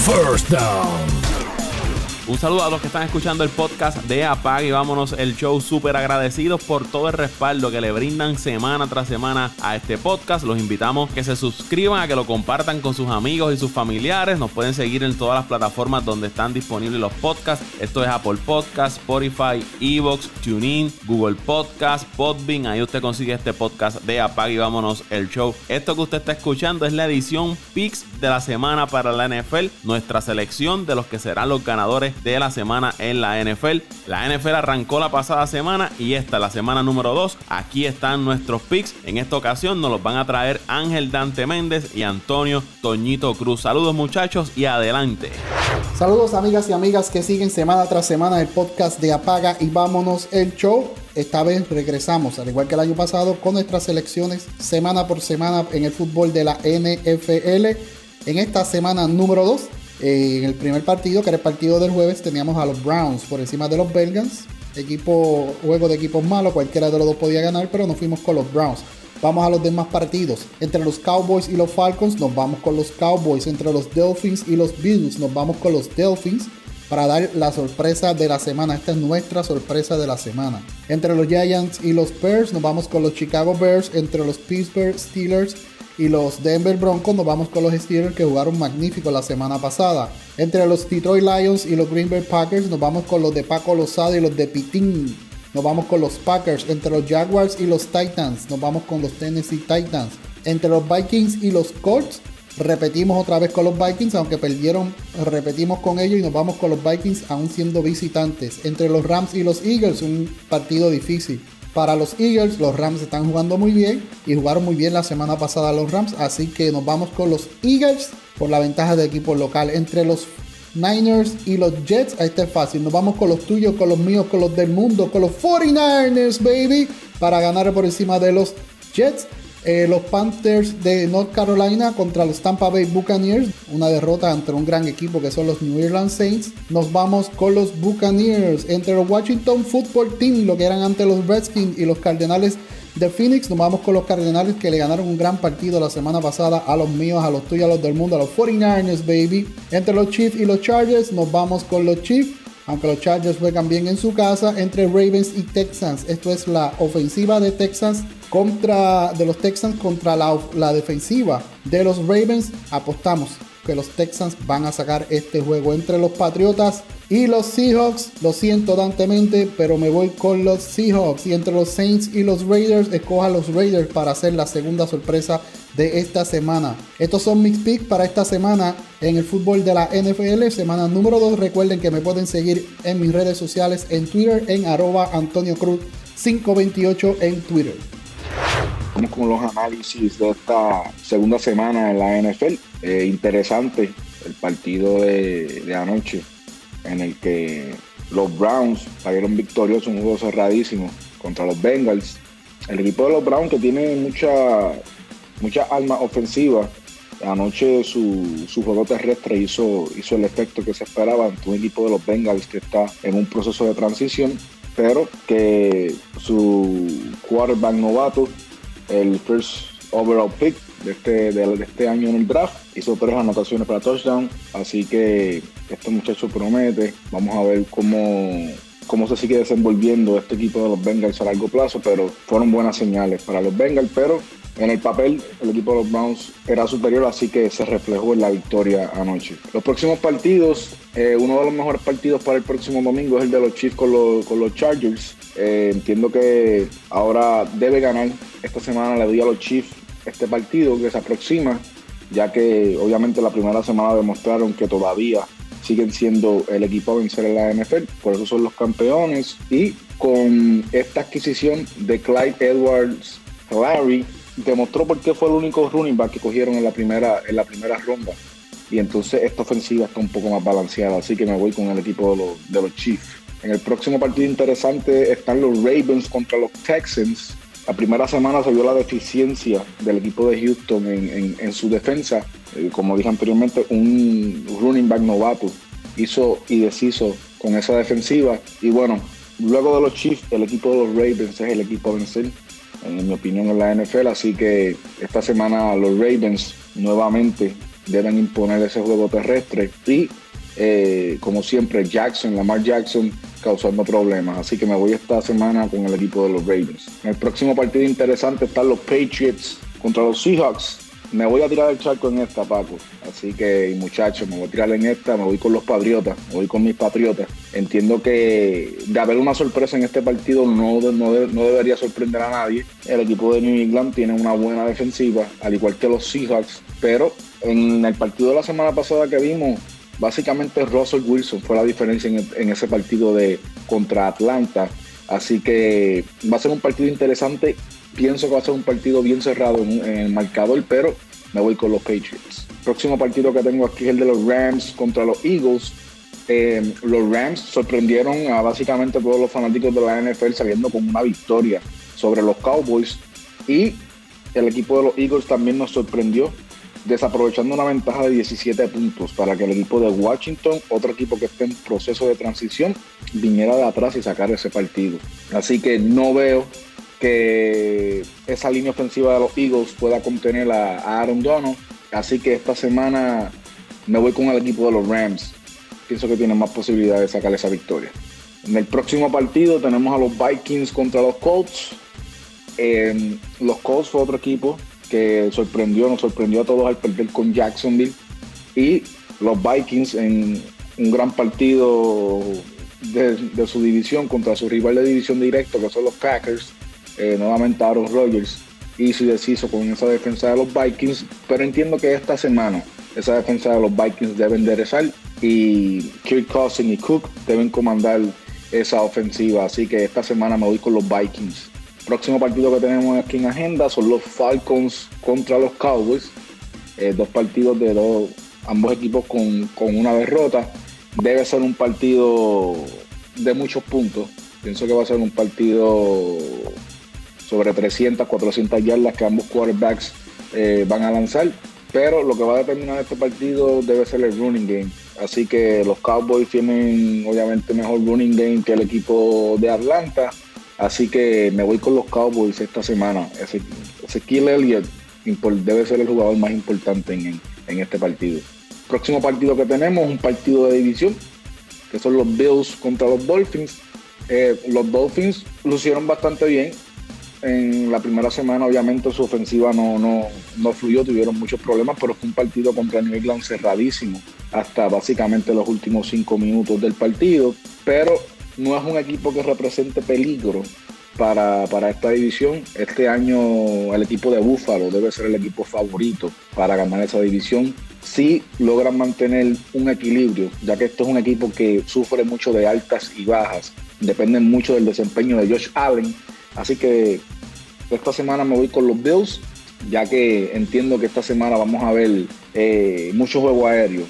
First Down. Un saludo a los que están escuchando el podcast de Apag y vámonos el show súper agradecidos por todo el respaldo que le brindan semana tras semana a este podcast. Los invitamos que se suscriban, a que lo compartan con sus amigos y sus familiares. Nos pueden seguir en todas las plataformas donde están disponibles los podcasts. Esto es Apple Podcast, Spotify, Evox, TuneIn, Google Podcast, Podbean. Ahí usted consigue este podcast de Apag y vámonos el show. Esto que usted está escuchando es la edición Pix de la semana para la NFL. Nuestra selección de los que serán los ganadores de la semana en la NFL. La NFL arrancó la pasada semana y esta la semana número 2. Aquí están nuestros picks. En esta ocasión nos los van a traer Ángel Dante Méndez y Antonio Toñito Cruz. Saludos muchachos y adelante. Saludos amigas y amigas que siguen semana tras semana el podcast de Apaga y vámonos el show. Esta vez regresamos, al igual que el año pasado, con nuestras selecciones semana por semana en el fútbol de la NFL. En esta semana número 2 en el primer partido, que era el partido del jueves, teníamos a los Browns por encima de los Bengals. Equipo, juego de equipos malos, cualquiera de los dos podía ganar, pero nos fuimos con los Browns. Vamos a los demás partidos. Entre los Cowboys y los Falcons, nos vamos con los Cowboys. Entre los Dolphins y los Bills, nos vamos con los Dolphins para dar la sorpresa de la semana. Esta es nuestra sorpresa de la semana. Entre los Giants y los Bears, nos vamos con los Chicago Bears. Entre los Pittsburgh Steelers y los Denver Broncos nos vamos con los Steelers que jugaron magnífico la semana pasada. Entre los Detroit Lions y los Green Bay Packers nos vamos con los de Paco Lozada y los de Pitín. Nos vamos con los Packers. Entre los Jaguars y los Titans nos vamos con los Tennessee Titans. Entre los Vikings y los Colts repetimos otra vez con los Vikings, aunque perdieron, repetimos con ellos y nos vamos con los Vikings aún siendo visitantes. Entre los Rams y los Eagles, un partido difícil. Para los Eagles, los Rams están jugando muy bien y jugaron muy bien la semana pasada los Rams, así que nos vamos con los Eagles por la ventaja de equipo local. Entre los Niners y los Jets, ahí está fácil. Nos vamos con los tuyos, con los míos, con los del mundo, con los 49ers, baby, para ganar por encima de los Jets. Eh, los Panthers de North Carolina contra los Tampa Bay Buccaneers, una derrota entre un gran equipo que son los New Orleans Saints. Nos vamos con los Buccaneers entre los Washington Football Team, lo que eran ante los Redskins y los Cardenales de Phoenix. Nos vamos con los Cardenales que le ganaron un gran partido la semana pasada a los míos, a los tuyos, a los del mundo, a los 49ers, baby. Entre los Chiefs y los Chargers, nos vamos con los Chiefs aunque los Chargers juegan bien en su casa, entre Ravens y Texans. Esto es la ofensiva de Texas contra de los Texans contra la, la defensiva de los Ravens. Apostamos que los Texans van a sacar este juego entre los Patriotas y los Seahawks. Lo siento dantemente, pero me voy con los Seahawks. Y entre los Saints y los Raiders, escoja los Raiders para hacer la segunda sorpresa de esta semana. Estos son mis picks para esta semana en el fútbol de la NFL. Semana número 2. Recuerden que me pueden seguir en mis redes sociales en Twitter en arroba Antonio Cruz 528 en Twitter. Vamos con los análisis de esta segunda semana en la NFL. Eh, interesante el partido de, anoche en el que los Browns salieron victoriosos, un juego cerradísimo contra los Bengals. El equipo de los Browns que tiene mucha, mucha armas ofensivas. Anoche su, su, juego terrestre hizo, hizo el efecto que se esperaba ante un equipo de los Bengals que está en un proceso de transición, pero que su quarterback novato, el first overall pick de este, de, este año en el draft. Hizo tres anotaciones para touchdown. Así que este muchacho promete. Vamos a ver cómo, cómo se sigue desenvolviendo este equipo de los Bengals a largo plazo. Pero fueron buenas señales para los Bengals. Pero en el papel, el equipo de los Browns era superior, así que se reflejó en la victoria anoche. Los próximos partidos, eh, uno de los mejores partidos para el próximo domingo es el de los Chiefs con los, con los Chargers. Eh, entiendo que ahora debe ganar. Esta semana le doy a los Chiefs este partido que se aproxima, ya que obviamente la primera semana demostraron que todavía siguen siendo el equipo a vencer en la NFL, por eso son los campeones. Y con esta adquisición de Clyde Edwards Larry, demostró por qué fue el único running back que cogieron en la primera, en la primera ronda. Y entonces esta ofensiva está un poco más balanceada, así que me voy con el equipo de los, de los Chiefs. En el próximo partido interesante están los Ravens contra los Texans. La primera semana se vio la deficiencia del equipo de Houston en, su defensa. Eh, como dije anteriormente, un running back novato hizo y deshizo con esa defensiva. Y bueno, luego de los Chiefs, el equipo de los Ravens es el equipo a vencer, en mi opinión, en la NFL. Así que esta semana los Ravens nuevamente deben imponer ese juego terrestre y eh, como siempre Jackson, Lamar Jackson causando problemas. Así que me voy esta semana con el equipo de los Ravens. En el próximo partido interesante están los Patriots contra los Seahawks. Me voy a tirar el charco en esta, Paco. Así que, muchachos, me voy a tirar en esta, me voy con los Patriotas, me voy con mis Patriotas. Entiendo que de haber una sorpresa en este partido no, no, no debería sorprender a nadie. El equipo de New England tiene una buena defensiva, al igual que los Seahawks, pero en el partido de la semana pasada que vimos, básicamente Russell Wilson fue la diferencia en, ese partido de contra Atlanta. Así que va a ser un partido interesante Pienso que va a ser un partido bien cerrado en, el marcador, pero me voy con los Patriots. próximo partido que tengo aquí es el de los Rams contra los Eagles. Eh, los Rams sorprendieron a básicamente todos los fanáticos de la NFL saliendo con una victoria sobre los Cowboys y el equipo de los Eagles también nos sorprendió desaprovechando una ventaja de 17 puntos para que el equipo de Washington, otro equipo que esté en proceso de transición, viniera de atrás y sacar ese partido. Así que no veo que esa línea ofensiva de los Eagles pueda contener a, Aaron Donald. Así que esta semana me voy con el equipo de los Rams. Pienso que tiene más posibilidades de sacar esa victoria. En el próximo partido tenemos a los Vikings contra los Colts. Eh, los Colts fue otro equipo que sorprendió, nos sorprendió a todos al perder con Jacksonville. Y los Vikings en un gran partido de, su división contra su rival de división directo, que son los Packers, eh, nuevamente Aaron Rodgers hizo y deshizo con esa defensa de los Vikings, pero entiendo que esta semana esa defensa de los Vikings debe enderezar y Kirk Cousins y Cook deben comandar esa ofensiva, así que esta semana me voy con los Vikings. Próximo partido que tenemos aquí en agenda son los Falcons contra los Cowboys, eh, dos partidos de dos, ambos equipos con, con una derrota. Debe ser un partido de muchos puntos. Pienso que va a ser un partido sobre 300, 400 yardas que ambos quarterbacks eh, van a lanzar. Pero lo que va a determinar este partido debe ser el running game. Así que los Cowboys tienen obviamente mejor running game que el equipo de Atlanta. Así que me voy con los Cowboys esta semana. Ezequiel Elliott debe ser el jugador más importante en, este partido. Próximo partido que tenemos, un partido de división, que son los Bills contra los Dolphins. Eh, los Dolphins lucieron bastante bien en la primera semana, obviamente, su ofensiva no, no, no fluyó, tuvieron muchos problemas, pero fue un partido contra New England cerradísimo hasta básicamente los últimos cinco minutos del partido. Pero no es un equipo que represente peligro para, para, esta división. Este año el equipo de Búfalo debe ser el equipo favorito para ganar esa división. Si logran mantener un equilibrio, ya que esto es un equipo que sufre mucho de altas y bajas, dependen mucho del desempeño de Josh Allen Así que esta semana me voy con los Bills, ya que entiendo que esta semana vamos a ver eh, mucho juego aéreo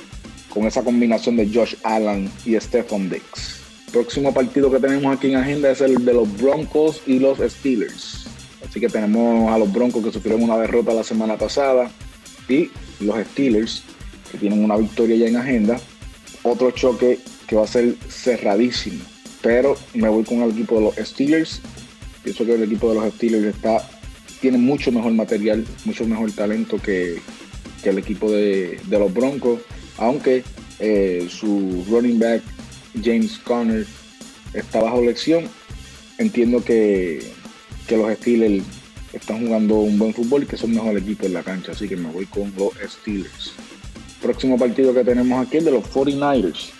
con esa combinación de Josh Allen y Stephon Dix. Próximo partido que tenemos aquí en agenda es el de los Broncos y los Steelers. Así que tenemos a los Broncos que sufrieron una derrota la semana pasada y los Steelers que tienen una victoria ya en agenda. Otro choque que va a ser cerradísimo. Pero me voy con el equipo de los Steelers Pienso que el equipo de los Steelers está, tiene mucho mejor material, mucho mejor talento que, el equipo de, los Broncos, aunque eh, su running back James Conner está bajo lección. Entiendo que, que los Steelers están jugando un buen fútbol y que son mejor equipo en la cancha, así que me voy con los Steelers. Próximo partido que tenemos aquí es de los 49ers.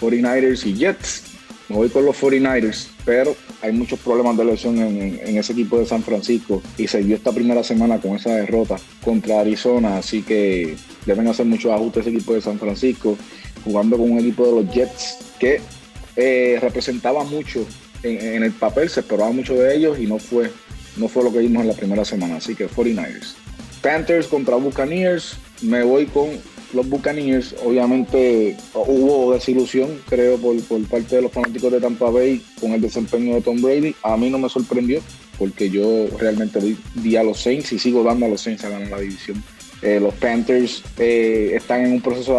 49ers y Jets. Me voy con los 49ers, pero hay muchos problemas de lesión en, ese equipo de San Francisco y se vio esta primera semana con esa derrota contra Arizona, así que deben hacer muchos ajustes ese equipo de San Francisco, jugando con un equipo de los Jets que eh, representaba mucho en, el papel, se esperaba mucho de ellos y no fue, no fue lo que vimos en la primera semana, así que 49ers. Panthers contra Buccaneers, me voy con los Buccaneers, obviamente hubo desilusión, creo, por, parte de los fanáticos de Tampa Bay con el desempeño de Tom Brady. A mí no me sorprendió, porque yo realmente di, a los Saints y sigo dando a los Saints a ganar la división. Eh, los Panthers eh, están en un proceso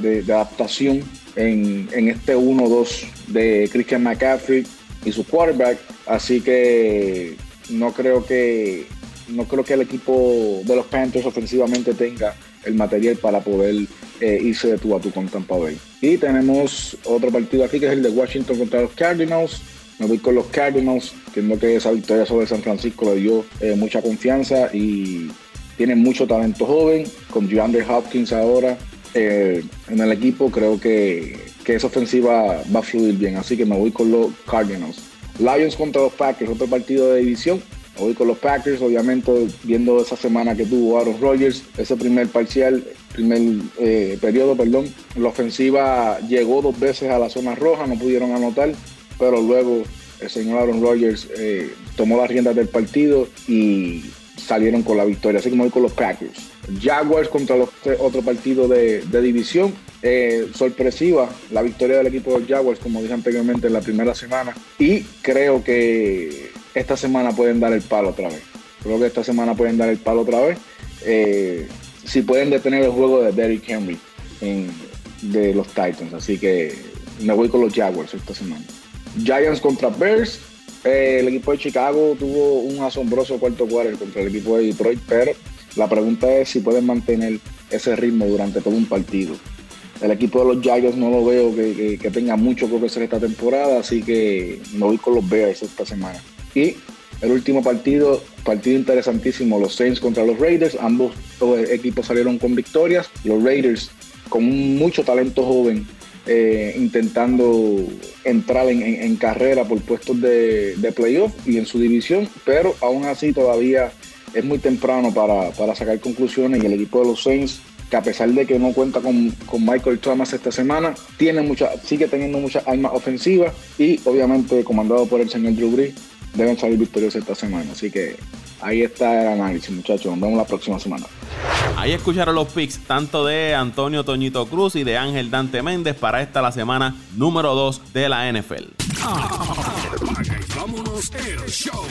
de, adaptación en, este 1-2 de Christian McCaffrey y su quarterback, así que no creo que no creo que el equipo de los Panthers ofensivamente tenga el material para poder eh, irse de tu a tu con Tampa Bay. Y tenemos otro partido aquí que es el de Washington contra los Cardinals. Me voy con los Cardinals, entiendo que esa victoria sobre San Francisco le dio eh, mucha confianza y tienen mucho talento joven. Con DeAndre Hopkins ahora eh, en el equipo, creo que, que esa ofensiva va a fluir bien. Así que me voy con los Cardinals. Lions contra los Packers, otro partido de división. Me voy con los Packers, obviamente viendo esa semana que tuvo Aaron Rodgers, ese primer parcial, primer eh, periodo, perdón. La ofensiva llegó dos veces a la zona roja, no pudieron anotar pero luego el señor Aaron Rodgers eh, tomó las riendas del partido y salieron con la victoria, así como hoy con los Packers. Jaguars contra los otro partido de, división. Eh, sorpresiva la victoria del equipo de Jaguars, como dije anteriormente en la primera semana. Y creo que esta semana pueden dar el palo otra vez. Creo que esta semana pueden dar el palo otra vez. Eh, si pueden detener el juego de Derrick Henry de los Titans. Así que me voy con los Jaguars esta semana. Giants contra Bears. Eh, el equipo de Chicago tuvo un asombroso cuarto quarter contra el equipo de Detroit, pero la pregunta es si pueden mantener ese ritmo durante todo un partido. El equipo de los Giants no lo veo que, tenga mucho que ofrecer esta temporada, así que me voy con los Bears esta semana. Y el último partido, partido interesantísimo, los Saints contra los Raiders. Ambos equipos salieron con victorias. Los Raiders con mucho talento joven eh, intentando entrar en, carrera por puestos de, playoff y en su división, pero aún así todavía es muy temprano para, sacar conclusiones y el equipo de los Saints que a pesar de que no cuenta con, Michael Thomas esta semana, tiene mucha, sigue teniendo muchas armas ofensivas y obviamente comandado por el señor Drew Brees, deben salir victoriosos esta semana. Así que ahí está el análisis, muchachos. Nos vemos la próxima semana. Ahí escucharon los picks tanto de Antonio Toñito Cruz y de Ángel Dante Méndez para esta la semana número 2 de la NFL. vámonos el show.